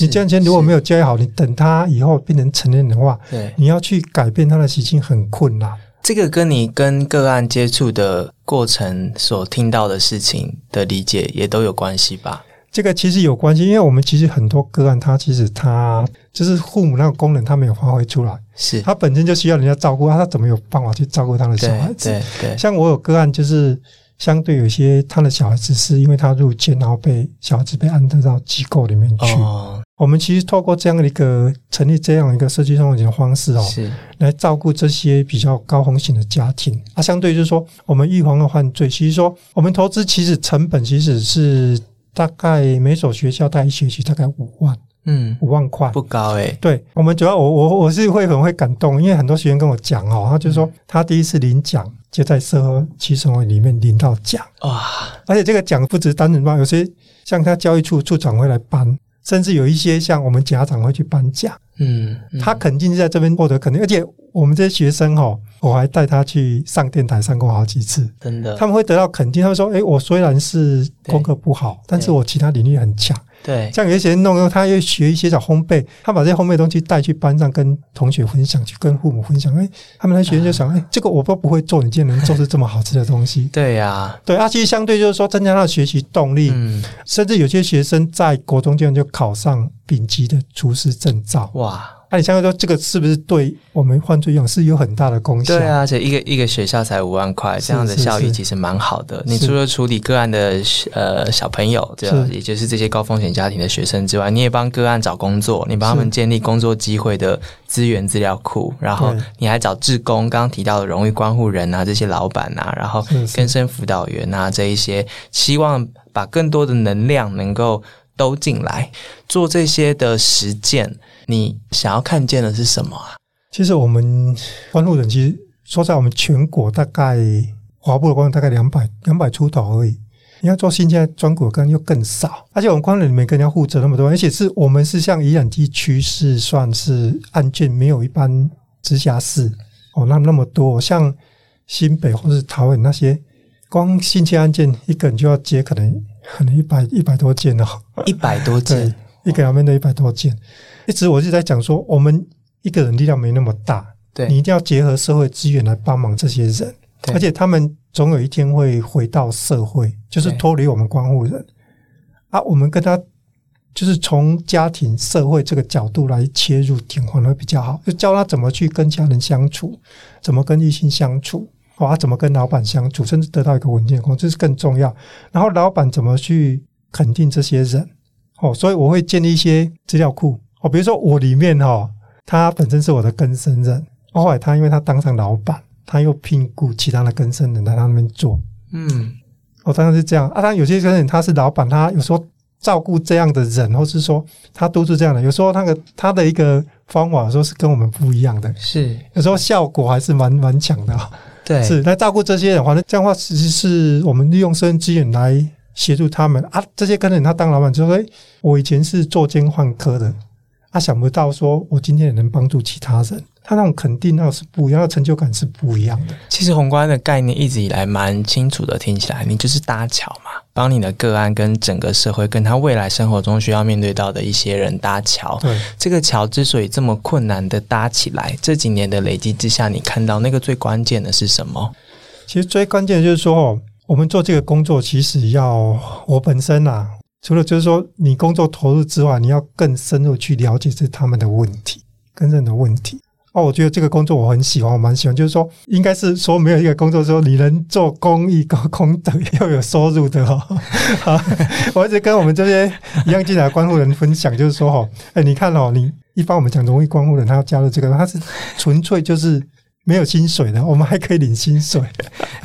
你这样前如果没有教育好，你等他以后变成成年人的话，对，你要去改变他的习性很困难。这个跟你跟个案接触的过程所听到的事情的理解也都有关系吧？这个其实有关系，因为我们其实很多个案，他其实他就是父母那个功能他没有发挥出来，是他本身就需要人家照顾他，他怎么有办法去照顾他的小孩子？对对，像我有个案，就是相对有些他的小孩子是因为他入监，然后被小孩子被安置到机构里面去。我们其实透过这样的一个成立这样一个社区生活的方式哦，是来照顾这些比较高风险的家庭。啊，相对就是说，我们预防了犯罪，其实说我们投资其实成本其实是大概每所学校带一学期大概五万，嗯，五万块不高诶。对，我们主要我我我是会很会感动，因为很多学员跟我讲哦，他就说他第一次领奖就在社区生活里面领到奖哇，而且这个奖不止单人颁，有些像他教育处处长会来颁。甚至有一些像我们家长会去颁奖，嗯，他肯定是在这边获得肯定，而且我们这些学生哈，我还带他去上电台上过好几次，真的，他们会得到肯定，他们说，哎，我虽然是功课不好，但是我其他领域很强。对，像有些人弄，他又学一些小烘焙，他把这些烘焙东西带去班上跟同学分享，去跟父母分享。哎，他们那学生就想，哎，这个我都不会做，你竟然能做出这么好吃的东西？对呀，对啊，其实相对就是说增加他的学习动力，甚至有些学生在国中阶段就考上丙级的厨师证照。哇！那你相对说，这个是不是对我们犯罪用是有很大的功效？对啊，而且一个一个学校才五万块，这样的效益其实蛮好的。你除了处理个案的呃小朋友，这样也就是这些高风险家庭的学生之外，你也帮个案找工作，你帮他们建立工作机会的资源资料库，然后你还找志工，刚刚提到的荣誉关护人啊，这些老板啊，然后根生辅导员啊，这一些，希望把更多的能量能够都进来做这些的实践。你想要看见的是什么啊？其实我们关路人其实说在我们全国大概华埠的关大概两百两百出头而已。你要做新建专股跟又更少，而且我们关人里面跟人家负责那么多，而且是我们是像宜兰地区是算是案件没有一般直辖市哦，那那么多，像新北或是桃园那些，光新建案件一个人就要接可能 可能一百一百多件哦，一百多件，一个人面的一百多件。一直我就在讲说，我们一个人力量没那么大，对你一定要结合社会资源来帮忙这些人，而且他们。总有一天会回到社会，就是脱离我们关护人啊。我们跟他就是从家庭、社会这个角度来切入，点可能比较好。就教他怎么去跟家人相处，怎么跟异性相处，啊，怎么跟老板相处，甚至得到一个稳定的工作，这是更重要。然后老板怎么去肯定这些人哦？所以我会建立一些资料库哦，比如说我里面哈，他本身是我的根生人，后来他因为他当上老板。他又聘雇其他的跟生人在他那边做，嗯，哦，当然是这样啊。当然有些跟人他是老板，他有时候照顾这样的人，或是说他都是这样的。有时候那个他的一个方法，说是跟我们不一样的，是有时候效果还是蛮蛮强的。对，是来照顾这些人，反正这样的话，其实是我们利用私人资源来协助他们啊。这些跟人他当老板就说：“我以前是做监换科的，他想不到说我今天也能帮助其他人。”他那种肯定，那是不一样，成就感是不一样的。其实宏观的概念一直以来蛮清楚的，听起来你就是搭桥嘛，帮你的个案跟整个社会，跟他未来生活中需要面对到的一些人搭桥。对，这个桥之所以这么困难的搭起来，这几年的累积之下，你看到那个最关键的是什么？其实最关键的就是说，我们做这个工作，其实要我本身啊，除了就是说你工作投入之外，你要更深入去了解这他们的问题，跟人的问题。哦，我觉得这个工作我很喜欢，我蛮喜欢。就是说，应该是说没有一个工作说你能做公益、搞功德又有收入的哈。我一直跟我们这些一样进来关护人分享，就是说哈，哎，你看哦，你一般我们讲容易关护人，他要加入这个，他是纯粹就是没有薪水的，我们还可以领薪水。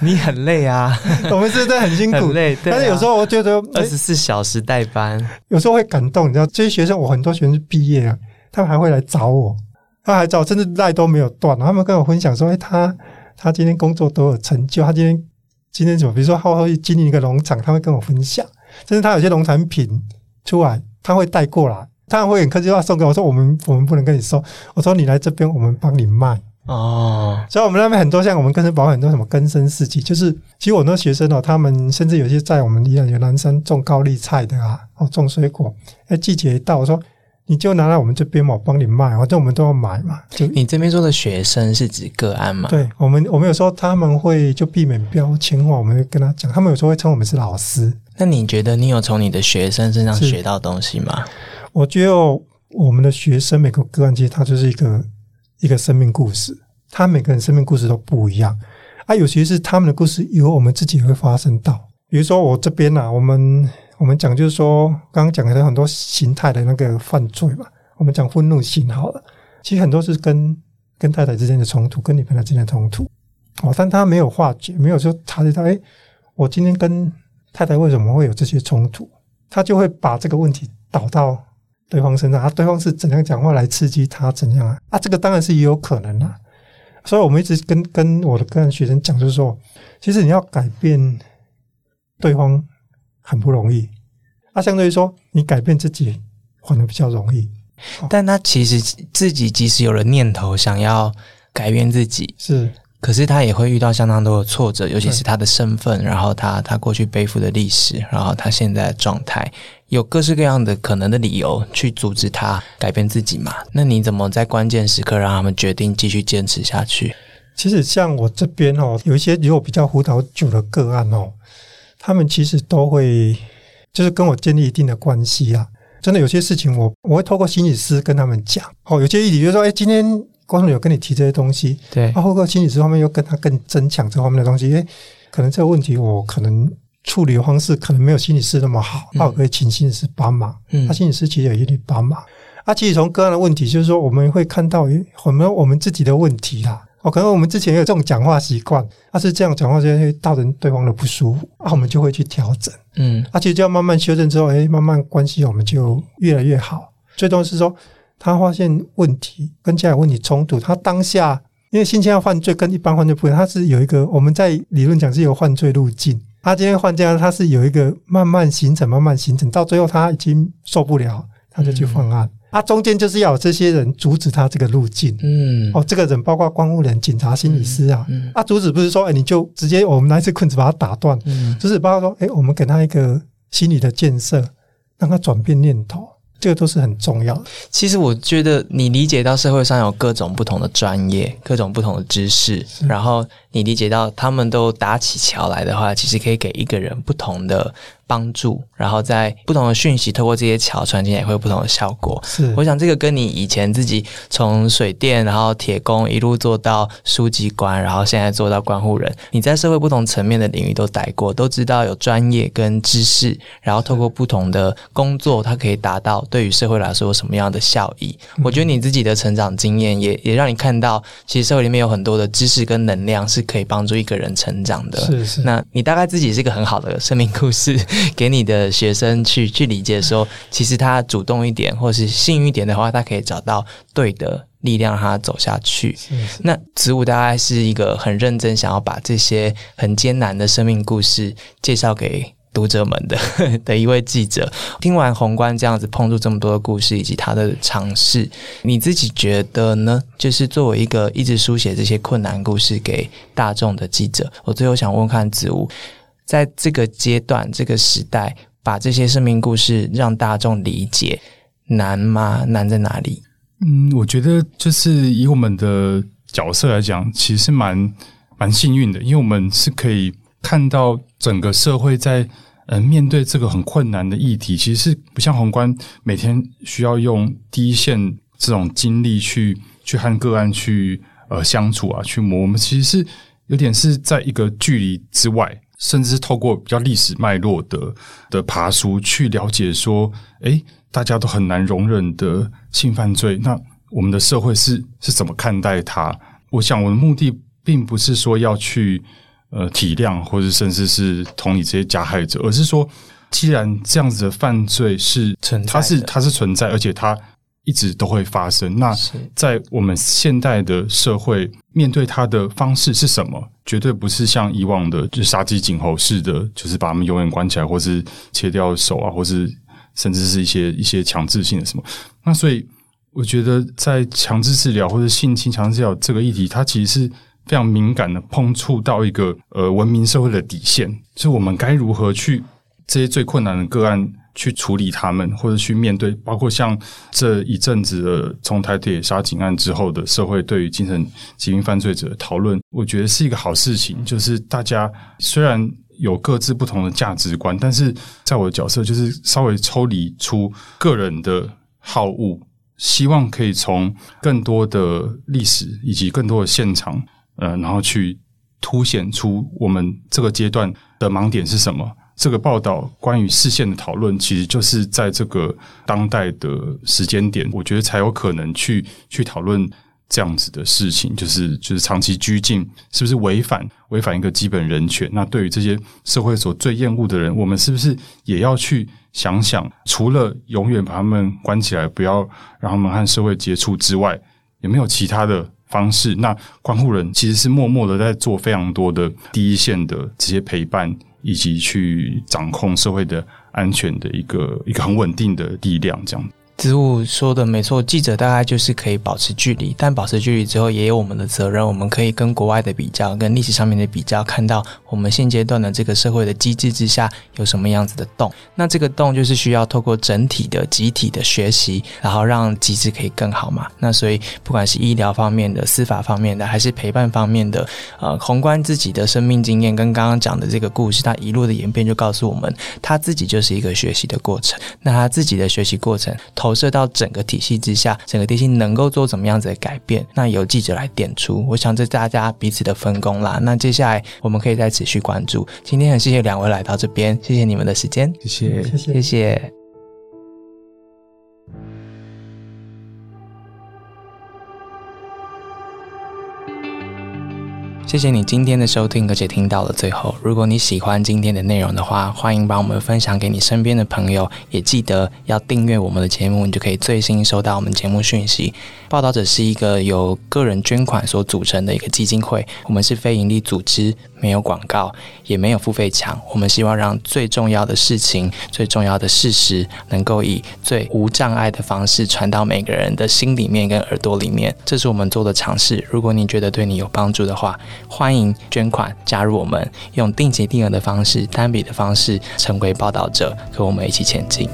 你很累啊，我们是在很辛苦，累。但是有时候我觉得二十四小时代班，有时候会感动。你知道，这些学生，我很多学生毕业了，他们还会来找我。他还找，甚至赖都没有断。他们跟我分享说：“哎，他他今天工作多有成就。他今天今天怎么？比如说，他会经营一个农场，他会跟我分享。甚至他有些农产品出来，他会带过来，他会很客气话送给我说：我们我们不能跟你说。我说你来这边，我们帮你卖哦。所以，我们那边很多像我们根生保很多什么根生四季，就是其实我那学生哦，他们甚至有些在我们宜兰有南山种高丽菜的啊，哦，种水果。哎，季节一到，我说。你就拿来我们这边嘛，我帮你卖，反正我们都要买嘛。就你这边说的学生是指个案吗？对，我们我们有时候他们会就避免标签化，我们会跟他讲，他们有时候会称我们是老师。那你觉得你有从你的学生身上学到东西吗？我觉得我们的学生每个个案其实他就是一个一个生命故事，他每个人生命故事都不一样啊。尤其是他们的故事，以后我们自己也会发生到。比如说我这边啊，我们。我们讲就是说，刚刚讲的很多形态的那个犯罪嘛。我们讲愤怒型好了，其实很多是跟跟太太之间的冲突，跟女朋友之间的冲突。哦，但他没有化解，没有说察觉到，哎，我今天跟太太为什么会有这些冲突？他就会把这个问题导到对方身上，啊，对方是怎样讲话来刺激他怎样啊？啊，这个当然是也有可能啊。所以我们一直跟跟我的个人学生讲，就是说，其实你要改变对方。很不容易，那相对于说，你改变自己反而比较容易。但他其实自己即使有了念头想要改变自己，是，可是他也会遇到相当多的挫折，尤其是他的身份，然后他他过去背负的历史，然后他现在的状态，有各式各样的可能的理由去阻止他改变自己嘛？那你怎么在关键时刻让他们决定继续坚持下去？其实像我这边哦，有一些如果比较辅导久的个案哦。他们其实都会，就是跟我建立一定的关系啊。真的有些事情，我我会透过心理师跟他们讲。哦，有些议题就是说，哎，今天观众有跟你提这些东西，对，透过心理师方面又跟他更增强这方面的东西。哎，可能这个问题我可能处理的方式可能没有心理师那么好，那我可以请心理师帮忙。嗯，他心理师其实有一定帮忙。啊，其实从个案的问题，就是说我们会看到很多我们自己的问题啦。哦，可能我们之前有这种讲话习惯，他是这样讲话，就会造成对方的不舒服，啊，我们就会去调整，嗯，而且就要慢慢修正之后，哎，慢慢关系我们就越来越好。最重要是说，他发现问题跟家有问题冲突，他当下因为新疆犯罪跟一般犯罪不一样，他是有一个我们在理论讲是有犯罪路径。他今天换这样，他是有一个慢慢形成、慢慢形成，到最后他已经受不了，他就去犯案。他中间就是要有这些人阻止他这个路径。嗯，哦，这个人包括关务人、警察、心理师啊。嗯，啊，阻止不是说，哎，你就直接我们拿一支棍子把他打断。嗯，就是包括说，哎，我们给他一个心理的建设，让他转变念头。这个都是很重要的。其实我觉得，你理解到社会上有各种不同的专业、各种不同的知识，然后你理解到他们都搭起桥来的话，其实可以给一个人不同的。帮助，然后在不同的讯息透过这些桥传进来，会有不同的效果。是，我想这个跟你以前自己从水电，然后铁工一路做到书记官，然后现在做到关护人，你在社会不同层面的领域都待过，都知道有专业跟知识，然后透过不同的工作，它可以达到对于社会来说有什么样的效益。我觉得你自己的成长经验也也让你看到，其实社会里面有很多的知识跟能量是可以帮助一个人成长的。是是，那你大概自己是一个很好的生命故事。给你的学生去去理解说，其实他主动一点，或是幸运一点的话，他可以找到对的力量，让他走下去。那植物大概是一个很认真，想要把这些很艰难的生命故事介绍给读者们的 的一位记者。听完宏观这样子碰触这么多的故事以及他的尝试，你自己觉得呢？就是作为一个一直书写这些困难故事给大众的记者，我最后想问看子午。在这个阶段、这个时代，把这些生命故事让大众理解难吗？难在哪里？嗯，我觉得就是以我们的角色来讲，其实蛮蛮幸运的，因为我们是可以看到整个社会在呃面对这个很困难的议题，其实是不像宏观每天需要用第一线这种精力去去和个案去呃相处啊，去磨。我们其实是有点是在一个距离之外。甚至是透过比较历史脉络的的爬书去了解说，诶，大家都很难容忍的性犯罪，那我们的社会是是怎么看待它？我想我的目的并不是说要去呃体谅或者甚至是同理这些加害者，而是说，既然这样子的犯罪是存，它是它是存在，而且它。一直都会发生。那在我们现代的社会，面对它的方式是什么？绝对不是像以往的，就杀鸡儆猴式的，就是把他们永远关起来，或是切掉手啊，或是甚至是一些一些强制性的什么。那所以，我觉得在强制治疗或者性侵强制治疗这个议题，它其实是非常敏感的，碰触到一个呃文明社会的底线，是我们该如何去这些最困难的个案。去处理他们，或者去面对，包括像这一阵子的从台铁杀警案之后的社会对于精神疾病犯罪者的讨论，我觉得是一个好事情。就是大家虽然有各自不同的价值观，但是在我的角色就是稍微抽离出个人的好恶，希望可以从更多的历史以及更多的现场，呃，然后去凸显出我们这个阶段的盲点是什么。这个报道关于视线的讨论，其实就是在这个当代的时间点，我觉得才有可能去去讨论这样子的事情，就是就是长期拘禁是不是违反违反一个基本人权？那对于这些社会所最厌恶的人，我们是不是也要去想想，除了永远把他们关起来，不要让他们和社会接触之外，有没有其他的方式？那关护人其实是默默的在做非常多的第一线的这些陪伴。以及去掌控社会的安全的一个一个很稳定的力量，这样。植物说的没错，记者大概就是可以保持距离，但保持距离之后也有我们的责任。我们可以跟国外的比较，跟历史上面的比较，看到我们现阶段的这个社会的机制之下有什么样子的洞。那这个洞就是需要透过整体的集体的学习，然后让机制可以更好嘛。那所以不管是医疗方面的、司法方面的，还是陪伴方面的，呃，宏观自己的生命经验跟刚刚讲的这个故事，它一路的演变就告诉我们，他自己就是一个学习的过程。那他自己的学习过程。投射到整个体系之下，整个体系能够做怎么样子的改变？那由记者来点出，我想这大家彼此的分工啦。那接下来我们可以再持续关注。今天很谢谢两位来到这边，谢谢你们的时间，谢谢，谢谢，谢谢。谢谢你今天的收听，而且听到了最后。如果你喜欢今天的内容的话，欢迎把我们分享给你身边的朋友，也记得要订阅我们的节目，你就可以最新收到我们节目讯息。报道者是一个由个人捐款所组成的一个基金会，我们是非营利组织，没有广告，也没有付费墙。我们希望让最重要的事情、最重要的事实，能够以最无障碍的方式传到每个人的心里面跟耳朵里面。这是我们做的尝试。如果你觉得对你有帮助的话，欢迎捐款加入我们，用定期定额的方式、单笔的方式成为报道者，和我们一起前进。